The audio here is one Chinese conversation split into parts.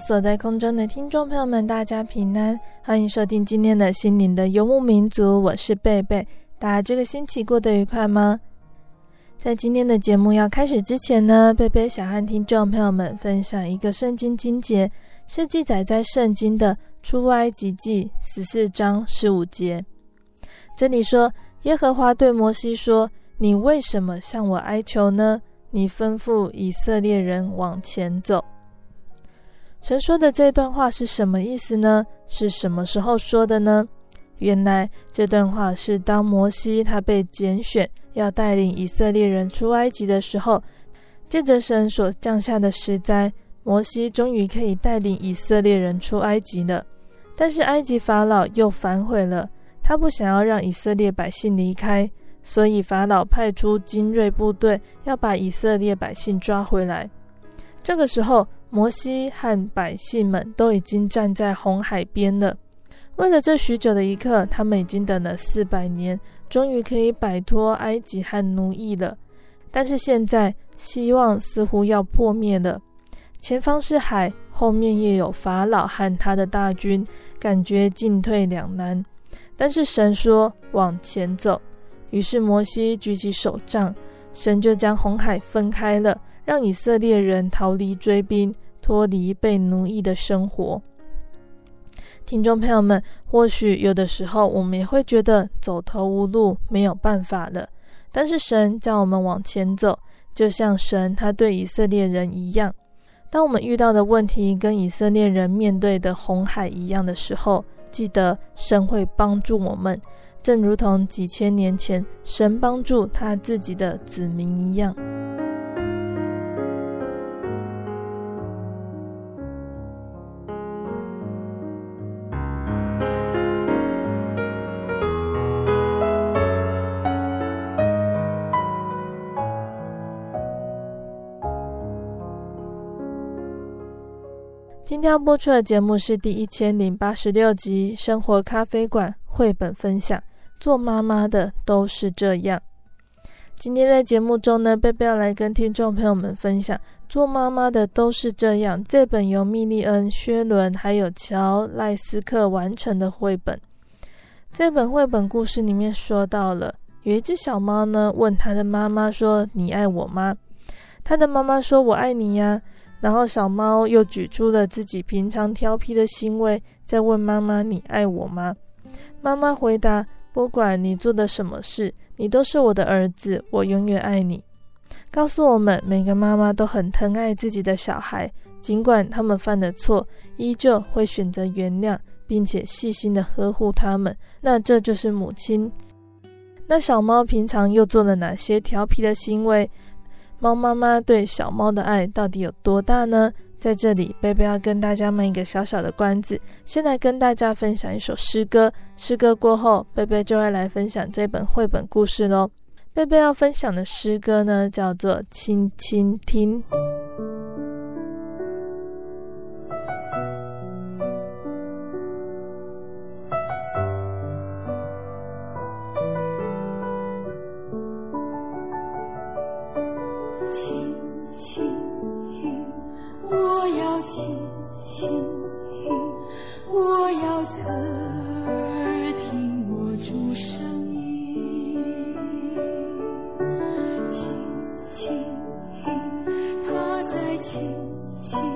所在空中的听众朋友们，大家平安，欢迎收听今天的心灵的游牧民族，我是贝贝。大家这个星期过得愉快吗？在今天的节目要开始之前呢，贝贝想和听众朋友们分享一个圣经经节，是记载在圣经的出埃及记十四章十五节。这里说：“耶和华对摩西说，你为什么向我哀求呢？你吩咐以色列人往前走。”神说的这段话是什么意思呢？是什么时候说的呢？原来这段话是当摩西他被拣选要带领以色列人出埃及的时候，借着神所降下的十灾，摩西终于可以带领以色列人出埃及了。但是埃及法老又反悔了，他不想要让以色列百姓离开，所以法老派出精锐部队要把以色列百姓抓回来。这个时候，摩西和百姓们都已经站在红海边了。为了这许久的一刻，他们已经等了四百年，终于可以摆脱埃及和奴役了。但是现在，希望似乎要破灭了。前方是海，后面也有法老和他的大军，感觉进退两难。但是神说往前走，于是摩西举起手杖，神就将红海分开了。让以色列人逃离追兵，脱离被奴役的生活。听众朋友们，或许有的时候我们也会觉得走投无路，没有办法了。但是神叫我们往前走，就像神他对以色列人一样。当我们遇到的问题跟以色列人面对的红海一样的时候，记得神会帮助我们，正如同几千年前神帮助他自己的子民一样。今天要播出的节目是第一千零八十六集《生活咖啡馆》绘本分享。做妈妈的都是这样。今天在节目中呢，贝贝要来跟听众朋友们分享《做妈妈的都是这样》这本由蜜莉恩·薛伦还有乔·赖斯克完成的绘本。这本绘本故事里面说到了，有一只小猫呢，问它的妈妈说：“你爱我吗？”它的妈妈说：“我爱你呀。”然后小猫又举出了自己平常调皮的行为，在问妈妈：“你爱我吗？”妈妈回答：“不管你做的什么事，你都是我的儿子，我永远爱你。”告诉我们，每个妈妈都很疼爱自己的小孩，尽管他们犯了错，依旧会选择原谅，并且细心的呵护他们。那这就是母亲。那小猫平常又做了哪些调皮的行为？猫妈妈对小猫的爱到底有多大呢？在这里，贝贝要跟大家卖一个小小的关子，先来跟大家分享一首诗歌。诗歌过后，贝贝就会来分享这本绘本故事喽。贝贝要分享的诗歌呢，叫做《轻轻听》。轻轻，他在轻轻。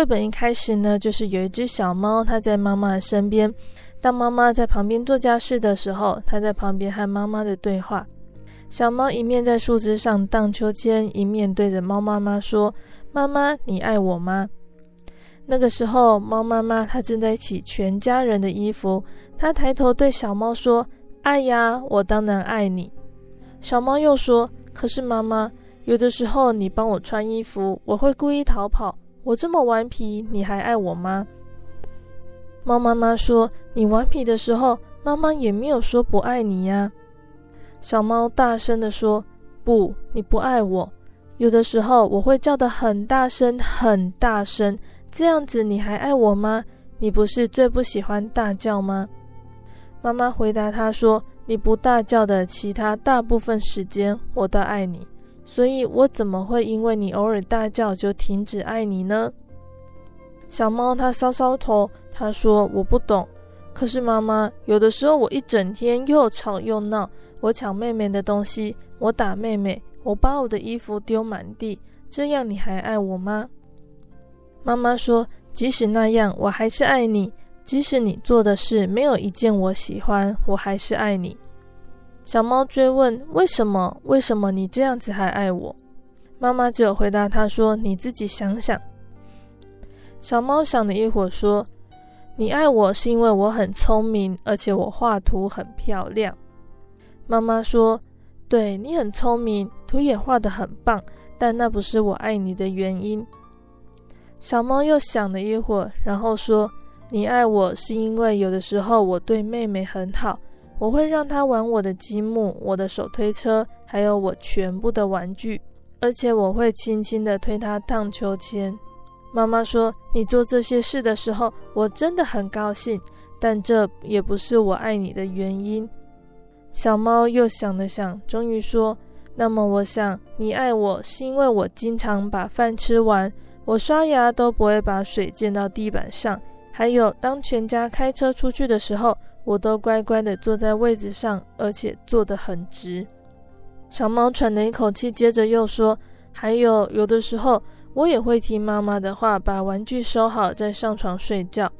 绘本一开始呢，就是有一只小猫，它在妈妈的身边。当妈妈在旁边做家事的时候，它在旁边和妈妈的对话。小猫一面在树枝上荡秋千，一面对着猫妈妈说：“妈妈，你爱我吗？”那个时候，猫妈妈她正在洗全家人的衣服，她抬头对小猫说：“爱呀，我当然爱你。”小猫又说：“可是妈妈，有的时候你帮我穿衣服，我会故意逃跑。我这么顽皮，你还爱我吗？”猫妈妈说：“你顽皮的时候，妈妈也没有说不爱你呀。”小猫大声地说：“不，你不爱我。有的时候我会叫得很大声，很大声，这样子你还爱我吗？你不是最不喜欢大叫吗？”妈妈回答他说：“你不大叫的其他大部分时间，我都爱你，所以我怎么会因为你偶尔大叫就停止爱你呢？”小猫它搔搔头，它说：“我不懂。可是妈妈，有的时候我一整天又吵又闹。”我抢妹妹的东西，我打妹妹，我把我的衣服丢满地，这样你还爱我吗？妈妈说：“即使那样，我还是爱你。即使你做的事没有一件我喜欢，我还是爱你。”小猫追问：“为什么？为什么你这样子还爱我？”妈妈只有回答他说：“你自己想想。”小猫想了一会儿，说：“你爱我是因为我很聪明，而且我画图很漂亮。”妈妈说：“对，你很聪明，图也画得很棒，但那不是我爱你的原因。”小猫又想了一会儿，然后说：“你爱我是因为有的时候我对妹妹很好，我会让他玩我的积木、我的手推车，还有我全部的玩具，而且我会轻轻地推他荡秋千。”妈妈说：“你做这些事的时候，我真的很高兴，但这也不是我爱你的原因。”小猫又想了想，终于说：“那么，我想你爱我是因为我经常把饭吃完，我刷牙都不会把水溅到地板上，还有当全家开车出去的时候，我都乖乖地坐在位子上，而且坐得很直。”小猫喘了一口气，接着又说：“还有，有的时候我也会听妈妈的话，把玩具收好，再上床睡觉。”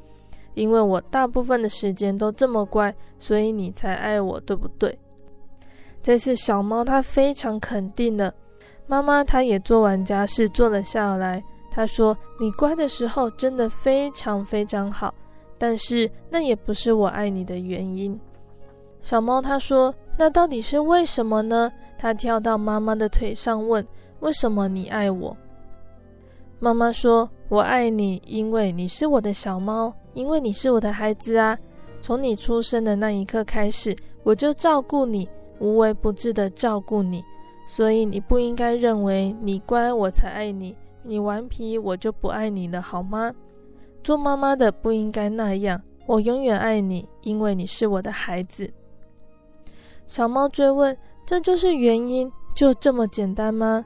因为我大部分的时间都这么乖，所以你才爱我，对不对？这次小猫它非常肯定的，妈妈她也做完家事坐了下来。她说：“你乖的时候真的非常非常好，但是那也不是我爱你的原因。”小猫它说：“那到底是为什么呢？”它跳到妈妈的腿上问：“为什么你爱我？”妈妈说：“我爱你，因为你是我的小猫。”因为你是我的孩子啊，从你出生的那一刻开始，我就照顾你，无微不至的照顾你，所以你不应该认为你乖我才爱你，你顽皮我就不爱你了，好吗？做妈妈的不应该那样，我永远爱你，因为你是我的孩子。小猫追问：“这就是原因，就这么简单吗？”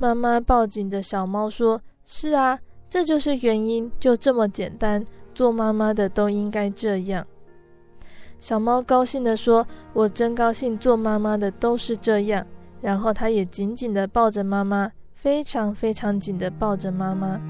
妈妈抱紧着小猫说：“是啊，这就是原因，就这么简单。”做妈妈的都应该这样。小猫高兴地说：“我真高兴，做妈妈的都是这样。”然后它也紧紧地抱着妈妈，非常非常紧地抱着妈妈。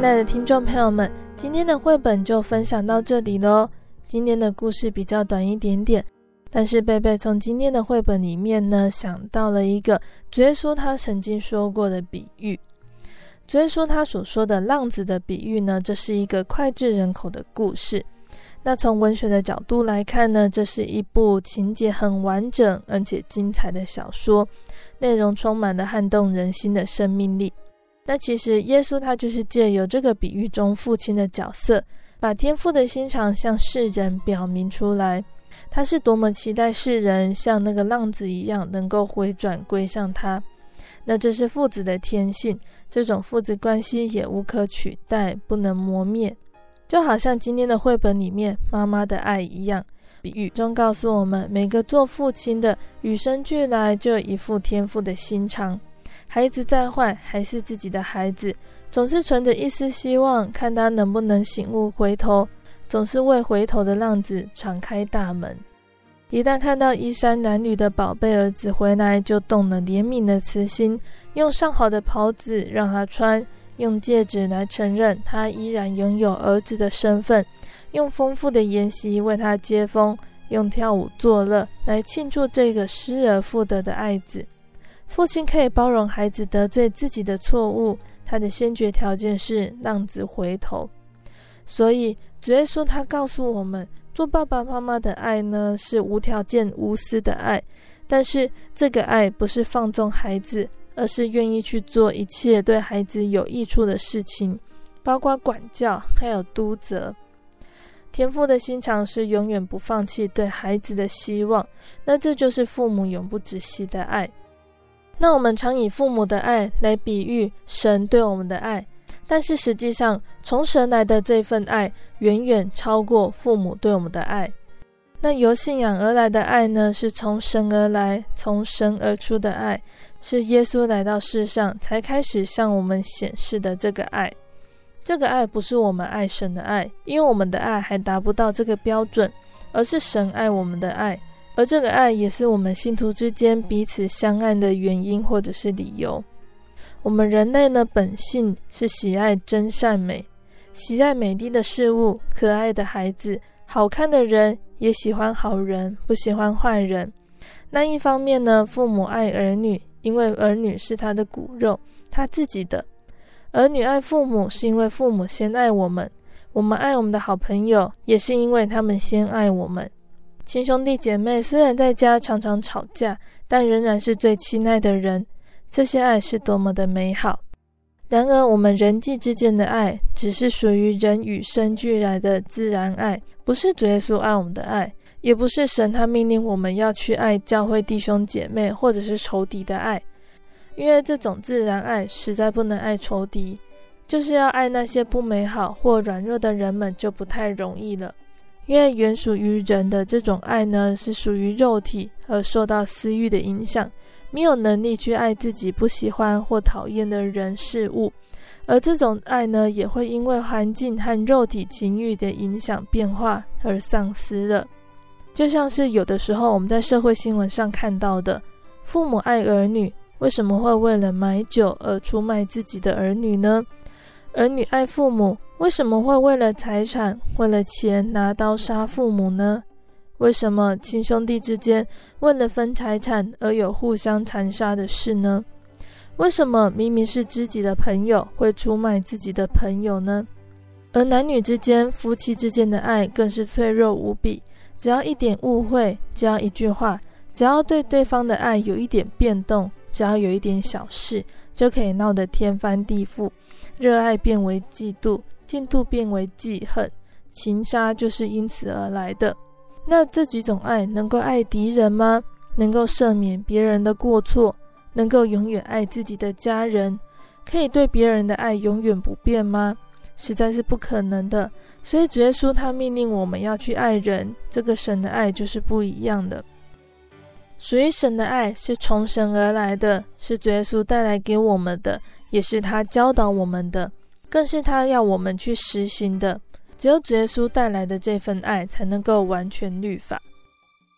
亲爱的听众朋友们，今天的绘本就分享到这里喽。今天的故事比较短一点点，但是贝贝从今天的绘本里面呢，想到了一个主耶稣他曾经说过的比喻。主耶稣他所说的浪子的比喻呢，这是一个脍炙人口的故事。那从文学的角度来看呢，这是一部情节很完整而且精彩的小说，内容充满了撼动人心的生命力。那其实耶稣他就是借由这个比喻中父亲的角色，把天父的心肠向世人表明出来。他是多么期待世人像那个浪子一样，能够回转归向他。那这是父子的天性，这种父子关系也无可取代，不能磨灭。就好像今天的绘本里面妈妈的爱一样，比喻中告诉我们，每个做父亲的与生俱来就有一副天父的心肠。孩子再坏，还是自己的孩子，总是存着一丝希望，看他能不能醒悟回头。总是为回头的浪子敞开大门。一旦看到衣衫褴褛的宝贝儿子回来，就动了怜悯的慈心，用上好的袍子让他穿，用戒指来承认他依然拥有儿子的身份，用丰富的筵席为他接风，用跳舞作乐来庆祝这个失而复得的爱子。父亲可以包容孩子得罪自己的错误，他的先决条件是浪子回头。所以，主耶稣他告诉我们，做爸爸妈妈的爱呢，是无条件、无私的爱。但是，这个爱不是放纵孩子，而是愿意去做一切对孩子有益处的事情，包括管教，还有督责。天父的心肠是永远不放弃对孩子的希望。那这就是父母永不止息的爱。那我们常以父母的爱来比喻神对我们的爱。但是实际上，从神来的这份爱远远超过父母对我们的爱。那由信仰而来的爱呢？是从神而来、从神而出的爱，是耶稣来到世上才开始向我们显示的这个爱。这个爱不是我们爱神的爱，因为我们的爱还达不到这个标准，而是神爱我们的爱。而这个爱也是我们信徒之间彼此相爱的原因或者是理由。我们人类呢，本性是喜爱真善美，喜爱美丽的事物、可爱的孩子、好看的人，也喜欢好人，不喜欢坏人。那一方面呢，父母爱儿女，因为儿女是他的骨肉，他自己的；儿女爱父母，是因为父母先爱我们。我们爱我们的好朋友，也是因为他们先爱我们。亲兄弟姐妹虽然在家常常吵架，但仍然是最亲爱的人。这些爱是多么的美好！然而，我们人际之间的爱，只是属于人与生俱来的自然爱，不是主耶稣爱我们的爱，也不是神他命令我们要去爱教会弟兄姐妹或者是仇敌的爱。因为这种自然爱实在不能爱仇敌，就是要爱那些不美好或软弱的人们，就不太容易了。因为原属于人的这种爱呢，是属于肉体而受到私欲的影响。没有能力去爱自己不喜欢或讨厌的人事物，而这种爱呢，也会因为环境和肉体情欲的影响变化而丧失了。就像是有的时候我们在社会新闻上看到的，父母爱儿女，为什么会为了买酒而出卖自己的儿女呢？儿女爱父母，为什么会为了财产、为了钱拿刀杀父母呢？为什么亲兄弟之间为了分财产而有互相残杀的事呢？为什么明明是知己的朋友会出卖自己的朋友呢？而男女之间、夫妻之间的爱更是脆弱无比，只要一点误会，只要一句话，只要对对方的爱有一点变动，只要有一点小事，就可以闹得天翻地覆，热爱变为嫉妒，嫉妒变为记恨，情杀就是因此而来的。那这几种爱能够爱敌人吗？能够赦免别人的过错，能够永远爱自己的家人，可以对别人的爱永远不变吗？实在是不可能的。所以主耶稣他命令我们要去爱人，这个神的爱就是不一样的。属于神的爱是从神而来的，是主耶稣带来给我们的，也是他教导我们的，更是他要我们去实行的。只有主耶稣带来的这份爱，才能够完全律法。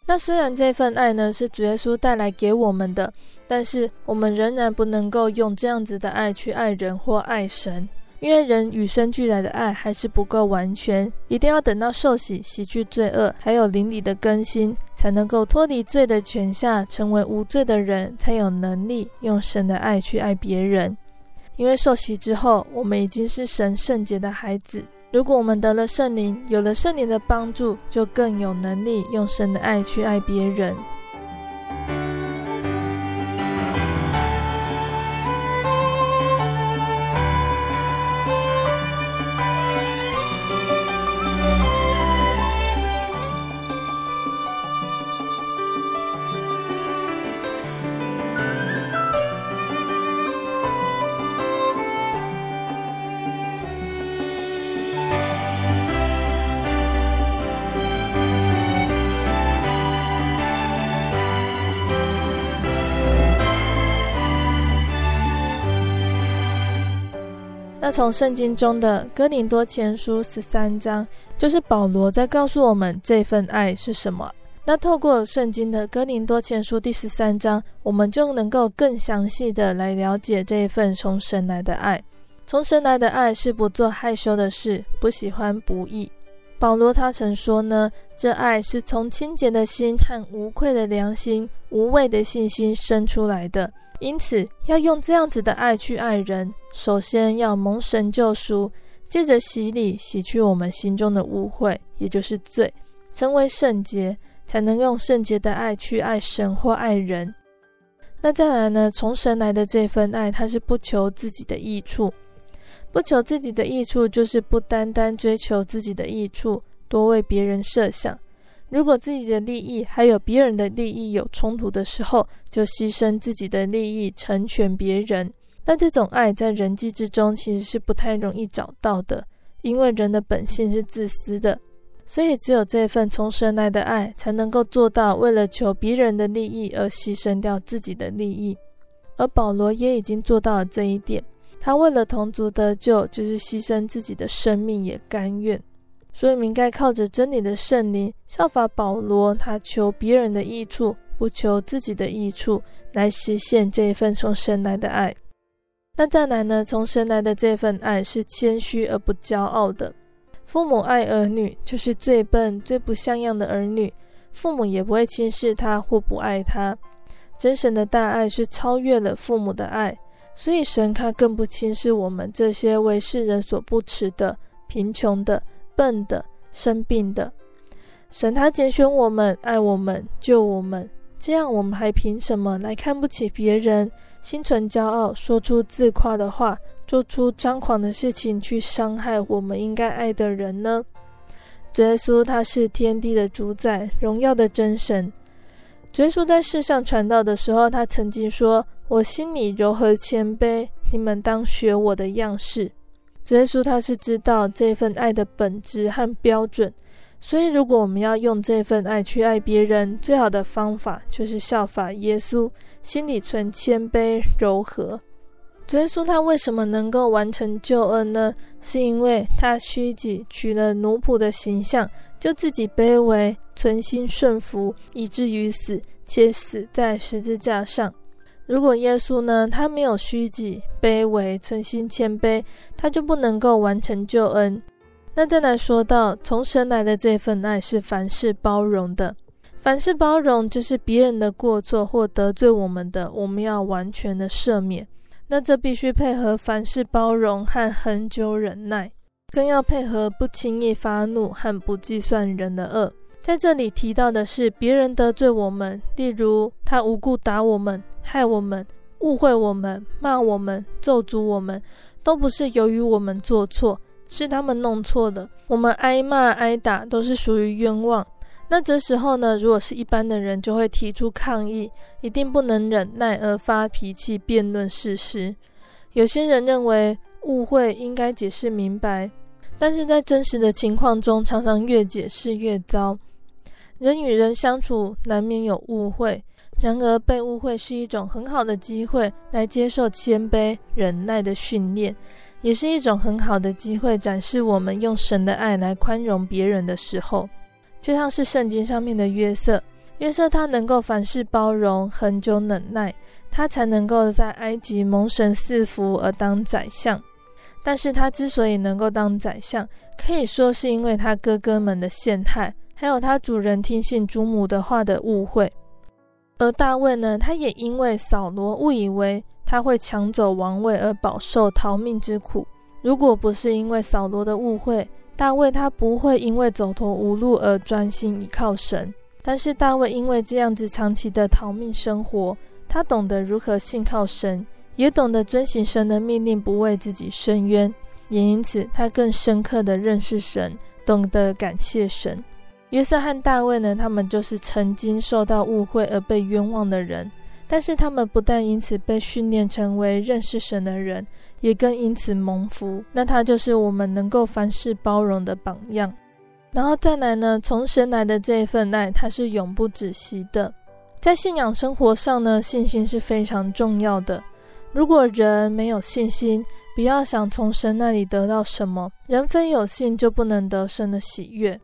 那虽然这份爱呢，是主耶稣带来给我们的，但是我们仍然不能够用这样子的爱去爱人或爱神，因为人与生俱来的爱还是不够完全，一定要等到受洗、洗去罪恶，还有灵里的更新，才能够脱离罪的权下，成为无罪的人，才有能力用神的爱去爱别人。因为受洗之后，我们已经是神圣洁的孩子。如果我们得了圣灵，有了圣灵的帮助，就更有能力用神的爱去爱别人。那从圣经中的哥林多前书十三章，就是保罗在告诉我们这份爱是什么。那透过圣经的哥林多前书第十三章，我们就能够更详细的来了解这一份从神来的爱。从神来的爱是不做害羞的事，不喜欢不义。保罗他曾说呢，这爱是从清洁的心和无愧的良心、无畏的信心生出来的。因此，要用这样子的爱去爱人，首先要蒙神救赎，借着洗礼洗去我们心中的污秽，也就是罪，成为圣洁。才能用圣洁的爱去爱神或爱人。那再来呢？从神来的这份爱，它是不求自己的益处，不求自己的益处，就是不单单追求自己的益处，多为别人设想。如果自己的利益还有别人的利益有冲突的时候，就牺牲自己的利益成全别人。但这种爱在人际之中其实是不太容易找到的，因为人的本性是自私的。所以，只有这份从神来的爱，才能够做到为了求别人的利益而牺牲掉自己的利益。而保罗也已经做到了这一点，他为了同族得救，就是牺牲自己的生命也甘愿。所以，我们应该靠着真理的圣灵，效法保罗，他求别人的益处，不求自己的益处，来实现这一份从神来的爱。那再来呢？从神来的这份爱是谦虚而不骄傲的。父母爱儿女，就是最笨、最不像样的儿女，父母也不会轻视他或不爱他。真神的大爱是超越了父母的爱，所以神他更不轻视我们这些为世人所不齿的、贫穷的、笨的、生病的。神他拣选我们，爱我们，救我们，这样我们还凭什么来看不起别人，心存骄傲，说出自夸的话？做出张狂的事情去伤害我们应该爱的人呢？耶稣他是天地的主宰，荣耀的真神。耶稣在世上传道的时候，他曾经说：“我心里柔和谦卑，你们当学我的样式。”主耶稣他是知道这份爱的本质和标准，所以如果我们要用这份爱去爱别人，最好的方法就是效法耶稣，心里存谦卑柔和。主耶稣他为什么能够完成救恩呢？是因为他虚己，取了奴仆的形象，就自己卑微，存心顺服，以至于死，且死在十字架上。如果耶稣呢，他没有虚己、卑微、存心谦卑，他就不能够完成救恩。那再来说到从神来的这份爱是凡事包容的，凡事包容就是别人的过错或得罪我们的，我们要完全的赦免。那这必须配合凡事包容和恒久忍耐，更要配合不轻易发怒和不计算人的恶。在这里提到的是别人得罪我们，例如他无故打我们、害我们、误会我们、骂我们、咒诅我们，都不是由于我们做错，是他们弄错了。我们挨骂挨打都是属于冤枉。那这时候呢，如果是一般的人，就会提出抗议，一定不能忍耐而发脾气辩论事实。有些人认为误会应该解释明白，但是在真实的情况中，常常越解释越糟。人与人相处难免有误会，然而被误会是一种很好的机会来接受谦卑忍耐的训练，也是一种很好的机会展示我们用神的爱来宽容别人的时候。就像是圣经上面的约瑟，约瑟他能够凡事包容、恒久忍耐，他才能够在埃及蒙神赐福而当宰相。但是他之所以能够当宰相，可以说是因为他哥哥们的陷害，还有他主人听信主母的话的误会。而大卫呢，他也因为扫罗误以为他会抢走王位而饱受逃命之苦。如果不是因为扫罗的误会，大卫他不会因为走投无路而专心依靠神，但是大卫因为这样子长期的逃命生活，他懂得如何信靠神，也懂得遵行神的命令，不为自己伸冤，也因此他更深刻的认识神，懂得感谢神。约瑟和大卫呢，他们就是曾经受到误会而被冤枉的人。但是他们不但因此被训练成为认识神的人，也更因此蒙福。那他就是我们能够凡事包容的榜样。然后再来呢，从神来的这一份爱，它是永不止息的。在信仰生活上呢，信心是非常重要的。如果人没有信心，不要想从神那里得到什么。人非有信，就不能得神的喜悦。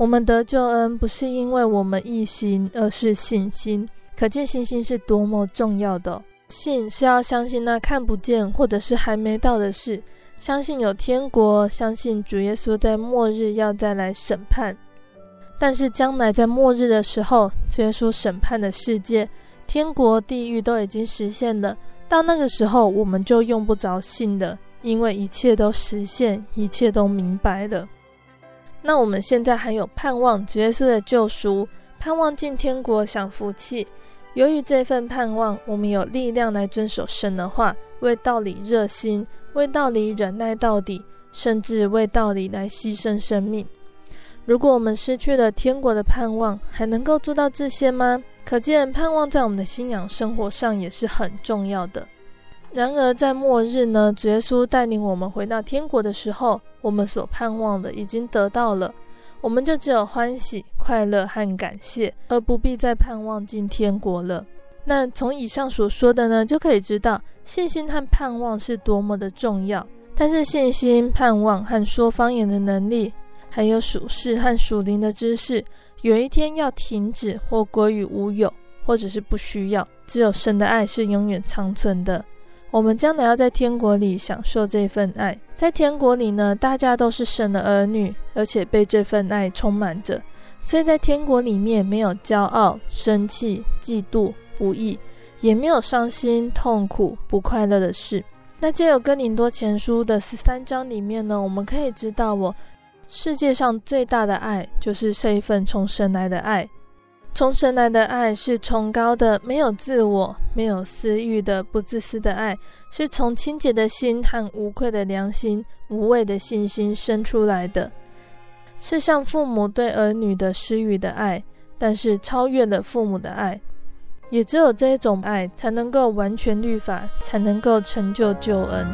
我们得救恩，不是因为我们一心，而是信心。可见信心是多么重要的。信是要相信那看不见或者是还没到的事，相信有天国，相信主耶稣在末日要再来审判。但是将来在末日的时候，主耶稣审判的世界，天国、地狱都已经实现了。到那个时候，我们就用不着信的，因为一切都实现，一切都明白了。那我们现在还有盼望主耶稣的救赎，盼望进天国享福气。由于这份盼望，我们有力量来遵守神的话，为道理热心，为道理忍耐到底，甚至为道理来牺牲生命。如果我们失去了天国的盼望，还能够做到这些吗？可见盼望在我们的信仰生活上也是很重要的。然而在末日呢，主耶稣带领我们回到天国的时候，我们所盼望的已经得到了。我们就只有欢喜、快乐和感谢，而不必再盼望进天国了。那从以上所说的呢，就可以知道信心和盼望是多么的重要。但是信心、盼望和说方言的能力，还有属世和属灵的知识，有一天要停止或归于无有，或者是不需要。只有神的爱是永远长存的。我们将来要在天国里享受这份爱，在天国里呢，大家都是神的儿女，而且被这份爱充满着，所以在天国里面没有骄傲、生气、嫉妒、不义，也没有伤心、痛苦、不快乐的事。那借由哥林多前书的十三章里面呢，我们可以知道，我世界上最大的爱就是这一份从神来的爱。从神来的爱是崇高的，没有自我、没有私欲的、不自私的爱，是从清洁的心和无愧的良心、无畏的信心生出来的，是像父母对儿女的施予的爱，但是超越了父母的爱。也只有这种爱，才能够完全律法，才能够成就救恩。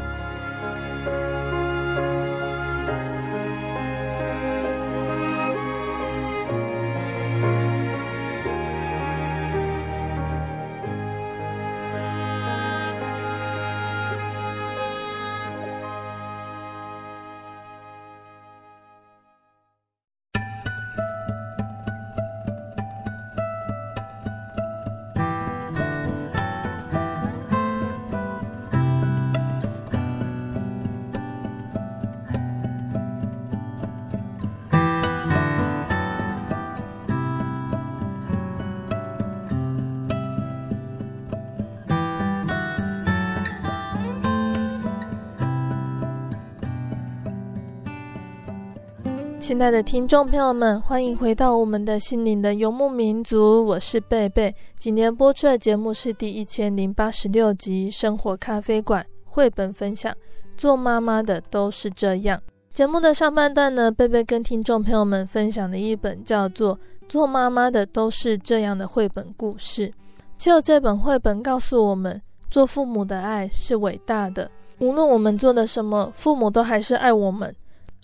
亲爱的听众朋友们，欢迎回到我们的心灵的游牧民族，我是贝贝。今天播出的节目是第一千零八十六集《生活咖啡馆》绘本分享。做妈妈的都是这样。节目的上半段呢，贝贝跟听众朋友们分享的一本叫做《做妈妈的都是这样的》绘本故事。就这本绘本告诉我们，做父母的爱是伟大的，无论我们做的什么，父母都还是爱我们。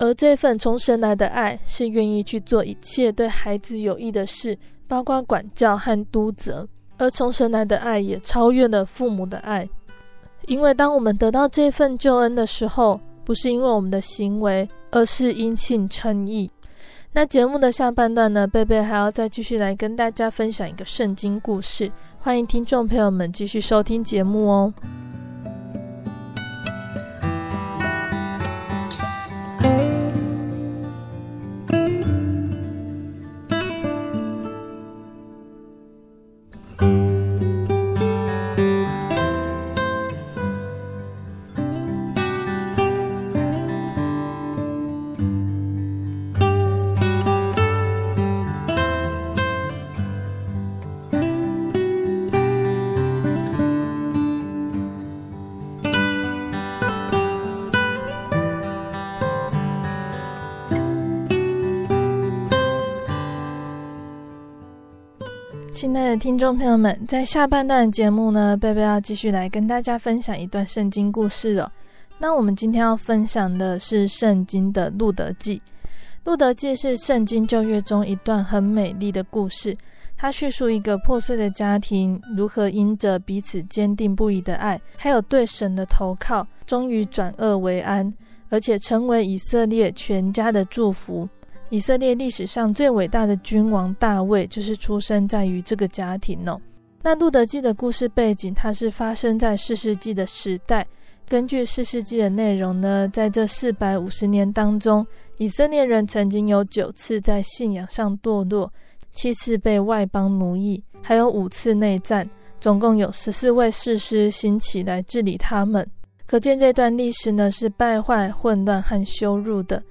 而这份从神来的爱，是愿意去做一切对孩子有益的事，包括管教和督责。而从神来的爱也超越了父母的爱，因为当我们得到这份救恩的时候，不是因为我们的行为，而是因信称义。那节目的下半段呢，贝贝还要再继续来跟大家分享一个圣经故事，欢迎听众朋友们继续收听节目哦。听众朋友们，在下半段节目呢，贝贝要继续来跟大家分享一段圣经故事了。那我们今天要分享的是圣经的路德记《路德记》。《》是圣经旧约中一段很美丽的故事，它叙述一个破碎的家庭如何因着彼此坚定不移的爱，还有对神的投靠，终于转恶为安，而且成为以色列全家的祝福。以色列历史上最伟大的君王大卫，就是出生在于这个家庭哦。那路得记的故事背景，它是发生在四世纪的时代。根据四世纪的内容呢，在这四百五十年当中，以色列人曾经有九次在信仰上堕落。七次被外邦奴役，还有五次内战，总共有十四位士师兴起来治理他们。可见这段历史呢，是败坏、混乱和羞辱的。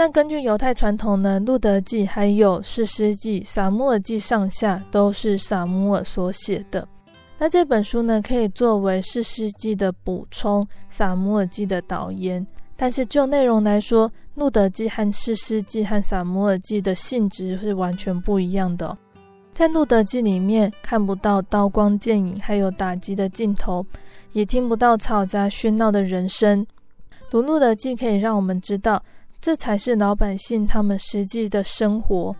那根据犹太传统呢，路德记还有士师记、撒母耳记上下都是撒母耳所写的。那这本书呢，可以作为士师记的补充，撒母耳记的导言。但是就内容来说，路德记和士师记和撒母耳记的性质是完全不一样的。在路德记里面看不到刀光剑影，还有打击的镜头，也听不到嘈杂喧闹的人声。读路德记可以让我们知道，这才是老百姓他们实际的生活。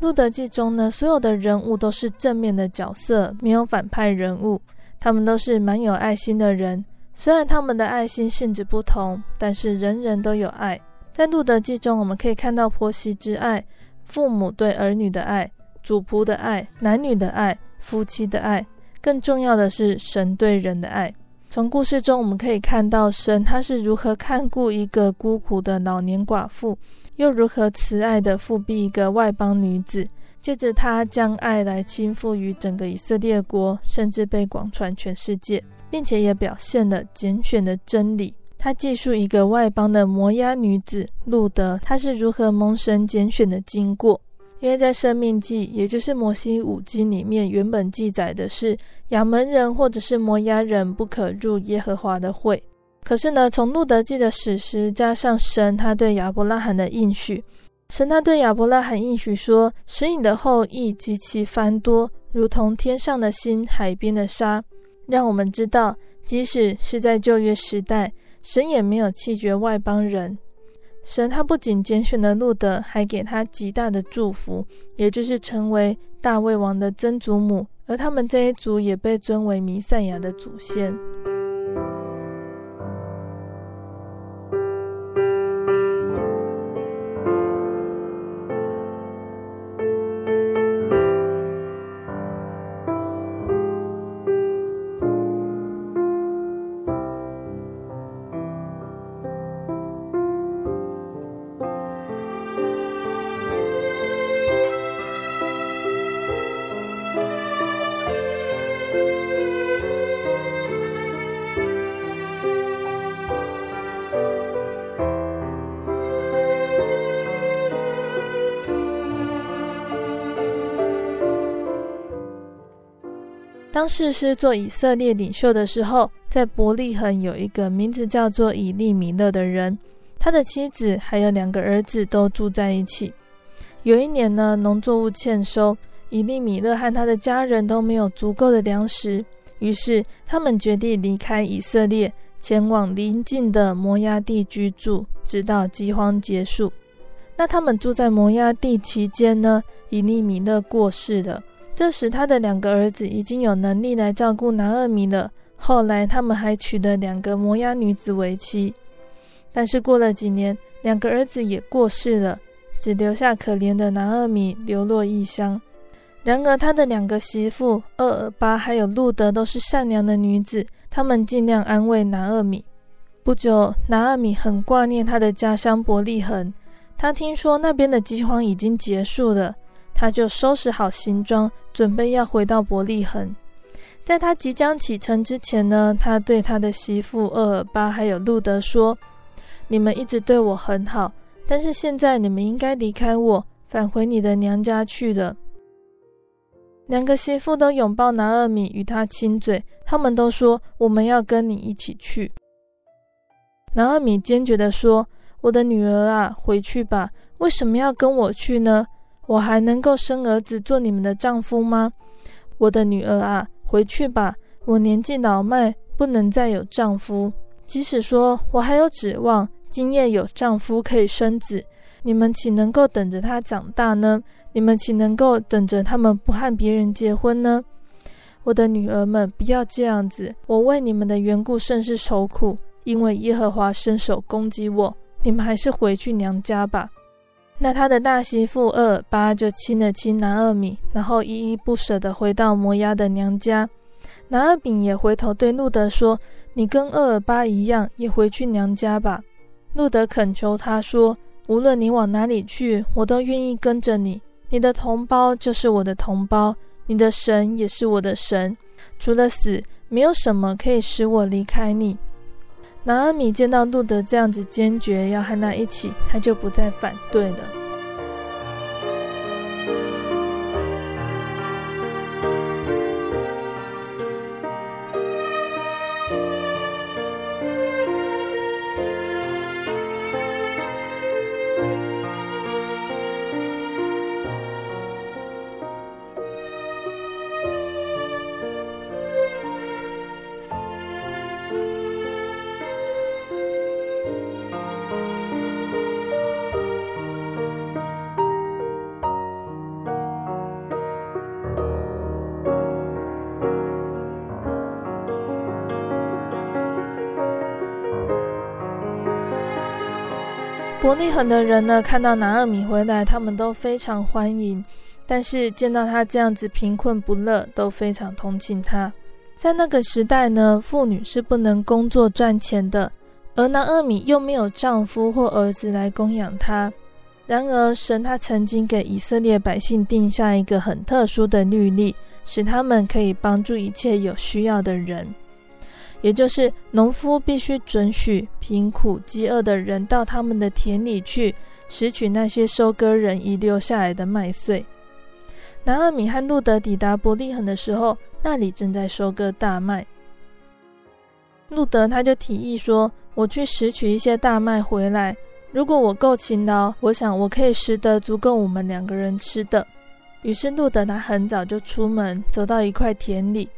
路德记中呢，所有的人物都是正面的角色，没有反派人物，他们都是蛮有爱心的人。虽然他们的爱心性质不同，但是人人都有爱。在路德记中，我们可以看到婆媳之爱、父母对儿女的爱、主仆的爱、男女的爱、夫妻的爱，更重要的是神对人的爱。从故事中我们可以看到，神他是如何看顾一个孤苦的老年寡妇，又如何慈爱的复辟一个外邦女子，借着他将爱来倾覆于整个以色列国，甚至被广传全世界。并且也表现了拣选的真理。他记述一个外邦的摩押女子路得，她是如何蒙神拣选的经过。因为在《生命记》，也就是摩西五经里面，原本记载的是亚门人或者是摩押人不可入耶和华的会。可是呢，从路德记的史实加上神他对亚伯拉罕的应许，神他对亚伯拉罕应许说：“使你的后裔极其繁多，如同天上的星、海边的沙。”让我们知道，即使是在旧约时代，神也没有弃绝外邦人。神他不仅拣选了路德，还给他极大的祝福，也就是成为大卫王的曾祖母，而他们这一族也被尊为弥赛亚的祖先。当士师做以色列领袖的时候，在伯利恒有一个名字叫做以利米勒的人，他的妻子还有两个儿子都住在一起。有一年呢，农作物欠收，以利米勒和他的家人都没有足够的粮食，于是他们决定离开以色列，前往邻近的摩押地居住，直到饥荒结束。那他们住在摩押地期间呢，以利米勒过世了。这时，他的两个儿子已经有能力来照顾南二米了。后来，他们还娶了两个摩押女子为妻。但是过了几年，两个儿子也过世了，只留下可怜的南二米流落异乡。然而，他的两个媳妇厄尔巴还有路德都是善良的女子，他们尽量安慰南二米。不久，南二米很挂念他的家乡伯利恒，他听说那边的饥荒已经结束了。他就收拾好行装，准备要回到伯利恒。在他即将启程之前呢，他对他的媳妇厄尔巴还有路德说：“你们一直对我很好，但是现在你们应该离开我，返回你的娘家去了。”两个媳妇都拥抱拿俄米，与他亲嘴，他们都说：“我们要跟你一起去。”拿俄米坚决地说：“我的女儿啊，回去吧，为什么要跟我去呢？”我还能够生儿子做你们的丈夫吗？我的女儿啊，回去吧。我年纪老迈，不能再有丈夫。即使说我还有指望，今夜有丈夫可以生子，你们岂能够等着他长大呢？你们岂能够等着他们不和别人结婚呢？我的女儿们，不要这样子！我为你们的缘故甚是愁苦，因为耶和华伸手攻击我。你们还是回去娘家吧。那他的大媳妇俄尔巴就亲了亲男二米，然后依依不舍地回到摩押的娘家。拿俄米也回头对路德说：“你跟俄尔巴一样，也回去娘家吧。”路德恳求他说：“无论你往哪里去，我都愿意跟着你。你的同胞就是我的同胞。”你的神也是我的神，除了死，没有什么可以使我离开你。拿阿米见到路德这样子坚决要和他一起，他就不再反对了。伯利恒的人呢，看到拿俄米回来，他们都非常欢迎；但是见到他这样子贫困不乐，都非常同情他。在那个时代呢，妇女是不能工作赚钱的，而拿俄米又没有丈夫或儿子来供养她。然而，神他曾经给以色列百姓定下一个很特殊的律例，使他们可以帮助一切有需要的人。也就是农夫必须准许贫苦饥饿的人到他们的田里去拾取那些收割人遗留下来的麦穗。拿俄米和路德抵达伯利恒的时候，那里正在收割大麦。路德他就提议说：“我去拾取一些大麦回来，如果我够勤劳，我想我可以拾得足够我们两个人吃的。”于是路德他很早就出门，走到一块田里。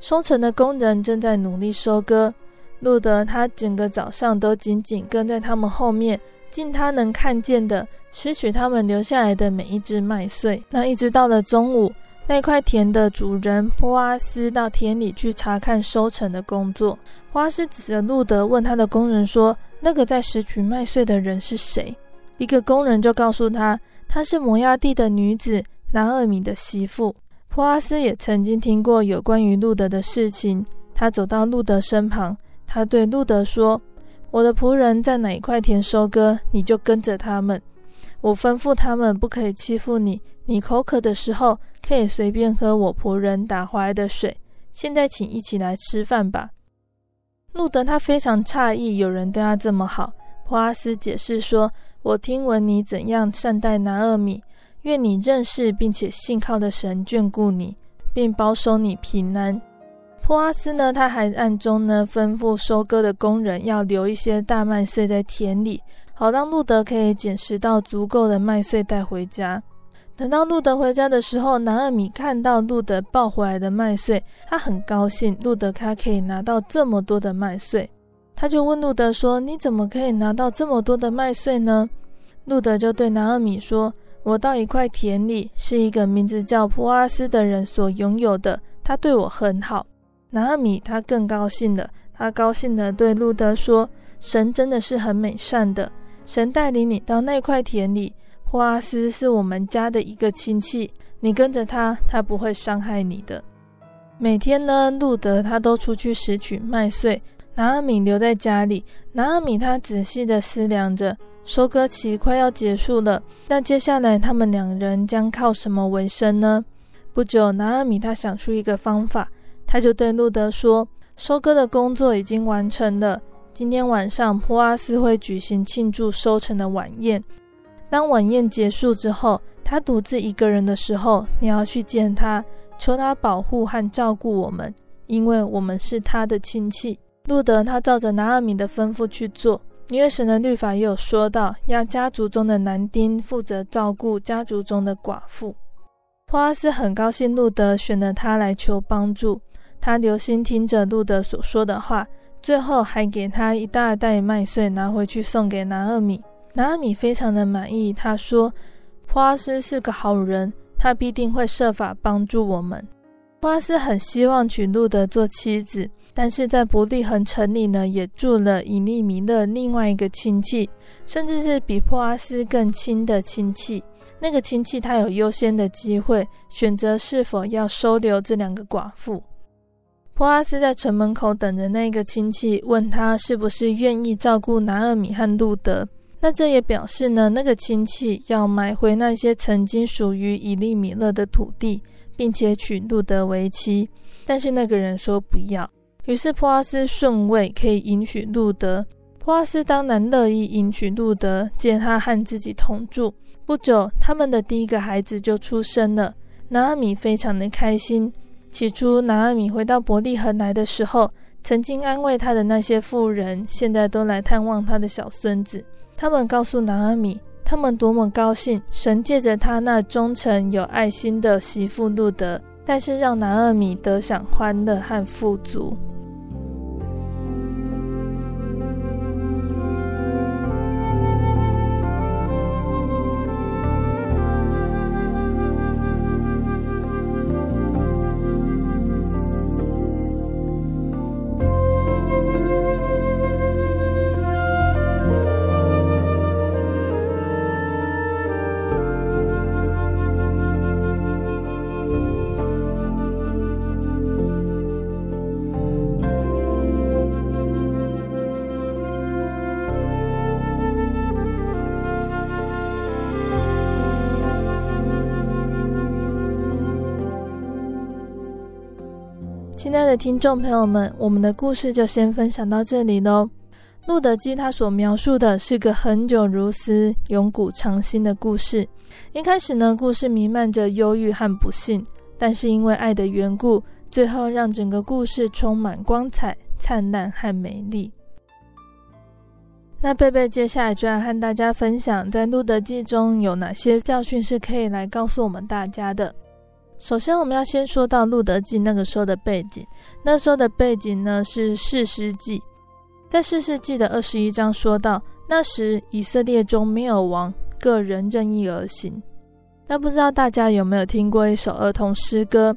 收成的工人正在努力收割，路德他整个早上都紧紧跟在他们后面，尽他能看见的拾取他们留下来的每一只麦穗。那一直到了中午，那块田的主人波阿斯到田里去查看收成的工作。波阿斯指着路德问他的工人说：“那个在拾取麦穗的人是谁？”一个工人就告诉他：“她是摩押地的女子拿俄米的媳妇。”普阿斯也曾经听过有关于路德的事情，他走到路德身旁，他对路德说：“我的仆人在哪一块田收割，你就跟着他们。我吩咐他们不可以欺负你，你口渴的时候可以随便喝我仆人打回来的水。现在，请一起来吃饭吧。”路德他非常诧异，有人对他这么好。普阿斯解释说：“我听闻你怎样善待拿俄米。”愿你认识并且信靠的神眷顾你，并保守你平安。波阿斯呢，他还暗中呢吩咐收割的工人要留一些大麦穗在田里，好让路德可以捡拾到足够的麦穗带回家。等到路德回家的时候，拿俄米看到路德抱回来的麦穗，他很高兴，路德他可以拿到这么多的麦穗，他就问路德说：“你怎么可以拿到这么多的麦穗呢？”路德就对拿俄米说。我到一块田里，是一个名字叫普阿斯的人所拥有的。他对我很好。拿俄米他更高兴了，他高兴地对路德说：“神真的是很美善的，神带领你到那块田里。普阿斯是我们家的一个亲戚，你跟着他，他不会伤害你的。”每天呢，路德他都出去拾取麦穗，拿俄米留在家里。拿俄米他仔细地思量着。收割期快要结束了，那接下来他们两人将靠什么为生呢？不久，拿阿米他想出一个方法，他就对路德说：“收割的工作已经完成了，今天晚上波阿斯会举行庆祝收成的晚宴。当晚宴结束之后，他独自一个人的时候，你要去见他，求他保护和照顾我们，因为我们是他的亲戚。”路德他照着拿阿米的吩咐去做。因为神的律法也有说到，要家族中的男丁负责照顾家族中的寡妇。波阿斯很高兴路德选了他来求帮助，他留心听着路德所说的话，最后还给他一大袋麦穗拿回去送给拿俄米。拿俄米非常的满意，他说：“波阿斯是个好人，他必定会设法帮助我们。”波阿斯很希望娶路德做妻子，但是在伯利恒城里呢，也住了以利米勒另外一个亲戚，甚至是比珀阿斯更亲的亲戚。那个亲戚他有优先的机会选择是否要收留这两个寡妇。珀阿斯在城门口等着那个亲戚，问他是不是愿意照顾拿俄米和路德。那这也表示呢，那个亲戚要买回那些曾经属于以利米勒的土地，并且娶路德为妻。但是那个人说不要。于是普阿斯顺位可以迎娶路德，普阿斯当然乐意迎娶路德，借他和自己同住。不久，他们的第一个孩子就出生了。拿阿米非常的开心。起初，拿阿米回到伯利恒来的时候，曾经安慰他的那些妇人，现在都来探望他的小孙子。他们告诉拿阿米，他们多么高兴，神借着他那忠诚有爱心的媳妇路德，但是让男二米得享欢乐和富足。亲爱的听众朋友们，我们的故事就先分享到这里喽。路德记他所描述的是个恒久如斯、永古长新的故事。一开始呢，故事弥漫着忧郁和不幸，但是因为爱的缘故，最后让整个故事充满光彩、灿烂和美丽。那贝贝接下来就要和大家分享，在路德记中有哪些教训是可以来告诉我们大家的。首先，我们要先说到《路德记》那个时候的背景。那时候的背景呢，是四世纪，在四世纪的二十一章说到，那时以色列中没有王，各人任意而行。那不知道大家有没有听过一首儿童诗歌？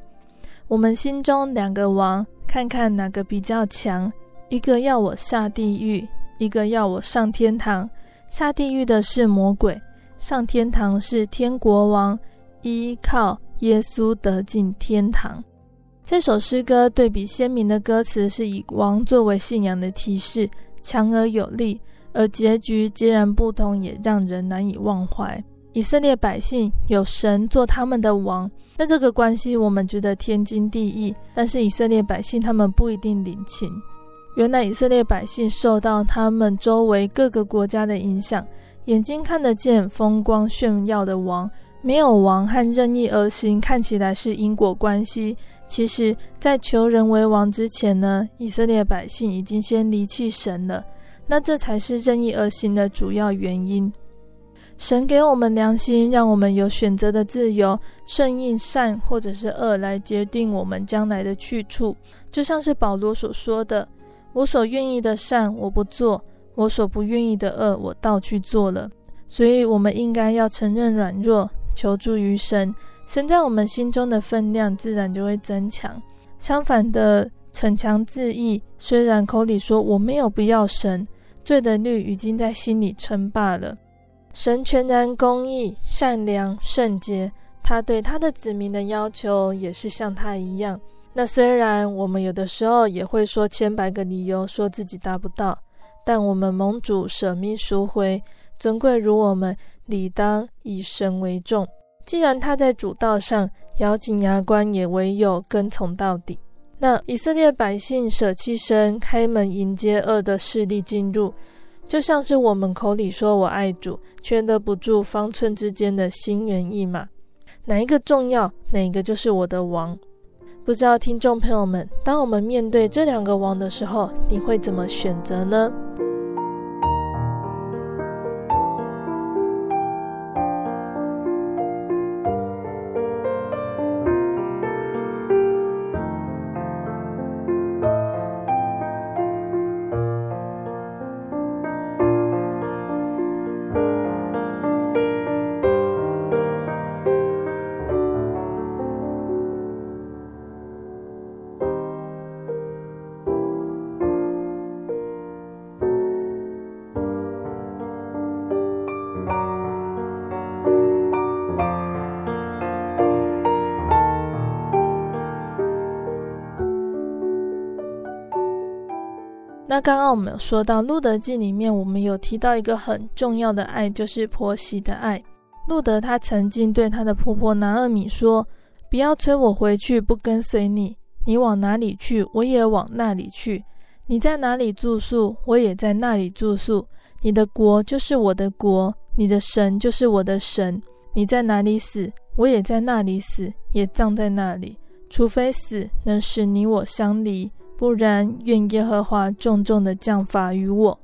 我们心中两个王，看看哪个比较强？一个要我下地狱，一个要我上天堂。下地狱的是魔鬼，上天堂是天国王。依靠耶稣得进天堂。这首诗歌对比鲜明的歌词，是以王作为信仰的提示，强而有力；而结局截然不同，也让人难以忘怀。以色列百姓有神做他们的王，那这个关系我们觉得天经地义。但是以色列百姓他们不一定领情。原来以色列百姓受到他们周围各个国家的影响，眼睛看得见风光炫耀的王。没有王和任意而行，看起来是因果关系。其实，在求人为王之前呢，以色列百姓已经先离弃神了。那这才是任意而行的主要原因。神给我们良心，让我们有选择的自由，顺应善或者是恶来决定我们将来的去处。就像是保罗所说的：“我所愿意的善，我不做；我所不愿意的恶，我倒去做了。”所以，我们应该要承认软弱。求助于神，神在我们心中的分量自然就会增强。相反的，逞强自义，虽然口里说我没有不要神，罪的律已经在心里称霸了。神全然公义、善良、圣洁，他对他的子民的要求也是像他一样。那虽然我们有的时候也会说千百个理由，说自己达不到，但我们蒙主舍命赎回，尊贵如我们。理当以神为重。既然他在主道上咬紧牙关，也唯有跟从到底。那以色列百姓舍弃神，开门迎接恶的势力进入，就像是我们口里说我爱主，却勒不住方寸之间的心猿意马。哪一个重要，哪一个就是我的王？不知道听众朋友们，当我们面对这两个王的时候，你会怎么选择呢？那刚刚我们有说到《路德记》里面，我们有提到一个很重要的爱，就是婆媳的爱。路德她曾经对她的婆婆拿俄米说：“不要催我回去，不跟随你。你往哪里去，我也往那里去。你在哪里住宿，我也在那里住宿。你的国就是我的国，你的神就是我的神。你在哪里死，我也在那里死，也葬在那里。除非死能使你我相离，不然愿耶和华重重的降罚于我。”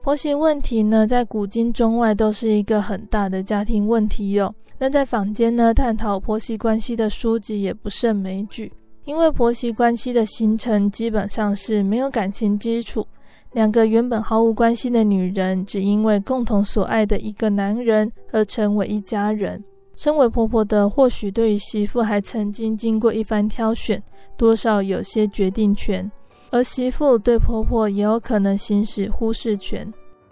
婆媳问题呢，在古今中外都是一个很大的家庭问题哟。那在坊间呢，探讨婆媳关系的书籍也不胜枚举。因为婆媳关系的形成基本上是没有感情基础，两个原本毫无关系的女人，只因为共同所爱的一个男人而成为一家人。身为婆婆的，或许对于媳妇还曾经经过一番挑选，多少有些决定权。而媳妇对婆婆也有可能行使忽视权，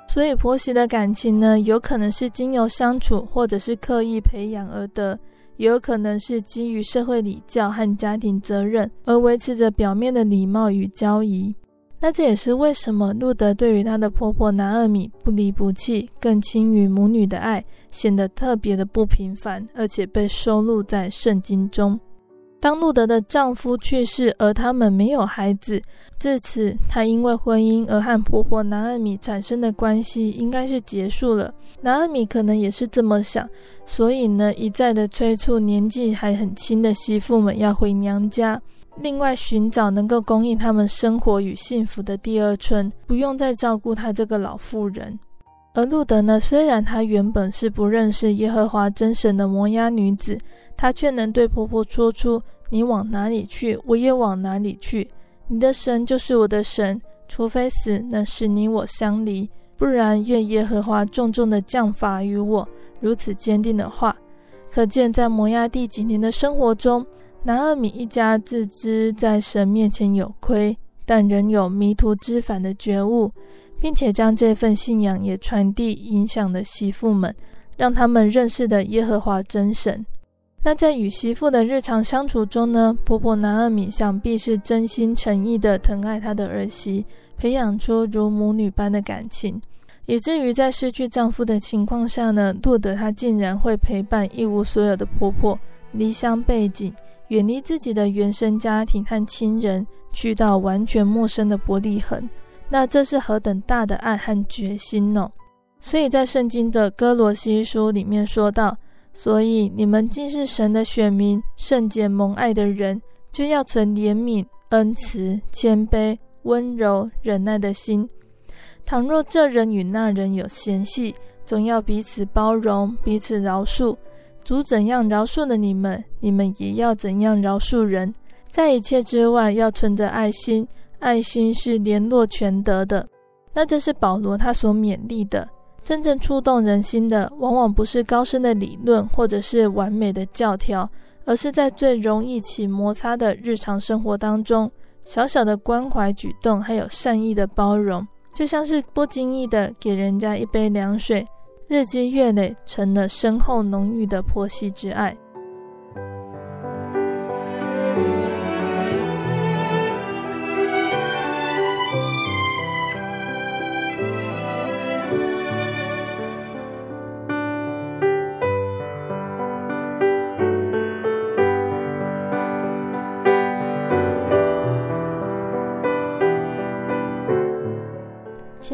所以婆媳的感情呢，有可能是经由相处或者是刻意培养而得，也有可能是基于社会礼教和家庭责任而维持着表面的礼貌与交谊。那这也是为什么路德对于她的婆婆拿俄米不离不弃，更亲于母女的爱，显得特别的不平凡，而且被收录在圣经中。当路德的丈夫去世，而他们没有孩子，至此她因为婚姻而和婆婆拿俄米产生的关系应该是结束了。拿俄米可能也是这么想，所以呢，一再的催促年纪还很轻的媳妇们要回娘家，另外寻找能够供应他们生活与幸福的第二春，不用再照顾她这个老妇人。而路德呢，虽然她原本是不认识耶和华真神的摩押女子。她却能对婆婆说出：“你往哪里去，我也往哪里去。你的神就是我的神，除非死能使你我相离，不然愿耶和华重重的降罚于我。”如此坚定的话，可见在摩押地几年的生活中，拿俄米一家自知在神面前有亏，但仍有迷途知返的觉悟，并且将这份信仰也传递影响了媳妇们，让他们认识的耶和华真神。那在与媳妇的日常相处中呢，婆婆南二米想必是真心诚意的疼爱她的儿媳，培养出如母女般的感情，以至于在失去丈夫的情况下呢，路得她竟然会陪伴一无所有的婆婆离乡背井，远离自己的原生家庭和亲人，去到完全陌生的伯利恒。那这是何等大的爱和决心呢？所以在圣经的哥罗西书里面说到。所以，你们既是神的选民，圣洁蒙爱的人，就要存怜悯、恩慈、谦卑、温柔、忍耐的心。倘若这人与那人有嫌隙，总要彼此包容，彼此饶恕。主怎样饶恕了你们，你们也要怎样饶恕人。在一切之外，要存着爱心，爱心是联络全德的。那这是保罗他所勉励的。真正触动人心的，往往不是高深的理论或者是完美的教条，而是在最容易起摩擦的日常生活当中，小小的关怀举动，还有善意的包容，就像是不经意的给人家一杯凉水，日积月累，成了深厚浓郁的婆媳之爱。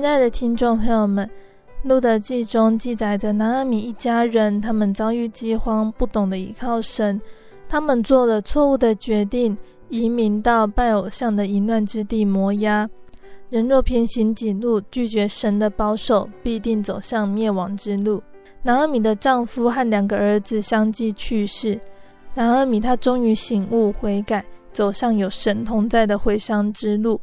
亲爱的听众朋友们，《路德记》中记载着南阿米一家人，他们遭遇饥荒，不懂得依靠神，他们做了错误的决定，移民到拜偶像的淫乱之地摩押。人若偏行己路，拒绝神的保守，必定走向灭亡之路。南阿米的丈夫和两个儿子相继去世，南阿米她终于醒悟悔改，走上有神同在的回乡之路。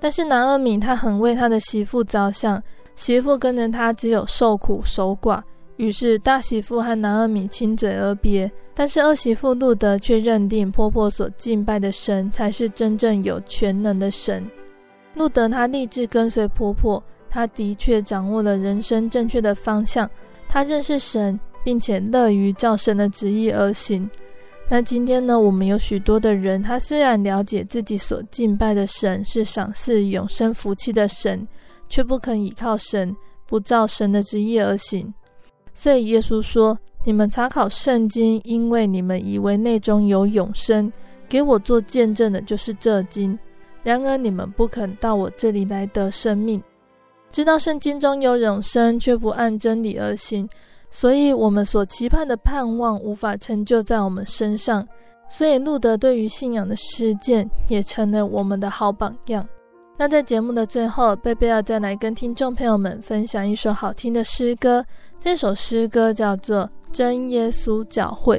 但是拿俄米他很为他的媳妇着想，媳妇跟着他只有受苦守寡。于是大媳妇和拿俄米亲嘴而别。但是二媳妇路德却认定婆婆所敬拜的神才是真正有全能的神。路德她立志跟随婆婆，她的确掌握了人生正确的方向。她认识神，并且乐于照神的旨意而行。那今天呢，我们有许多的人，他虽然了解自己所敬拜的神是赏赐永生福气的神，却不肯倚靠神，不照神的旨意而行。所以耶稣说：“你们查考圣经，因为你们以为内中有永生，给我做见证的就是这经。然而你们不肯到我这里来得生命。知道圣经中有永生，却不按真理而行。”所以，我们所期盼的盼望无法成就在我们身上。所以，路德对于信仰的实践也成了我们的好榜样。那在节目的最后，贝贝要再来跟听众朋友们分享一首好听的诗歌。这首诗歌叫做《真耶稣教会》。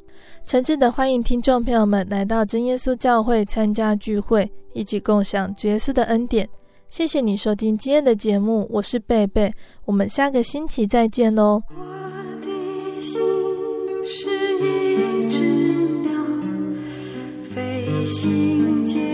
诚挚的欢迎听众朋友们来到真耶稣教会参加聚会，一起共享耶稣的恩典。谢谢你收听今天的节目，我是贝贝，我们下个星期再见喽。我的心是一只鸟，飞行。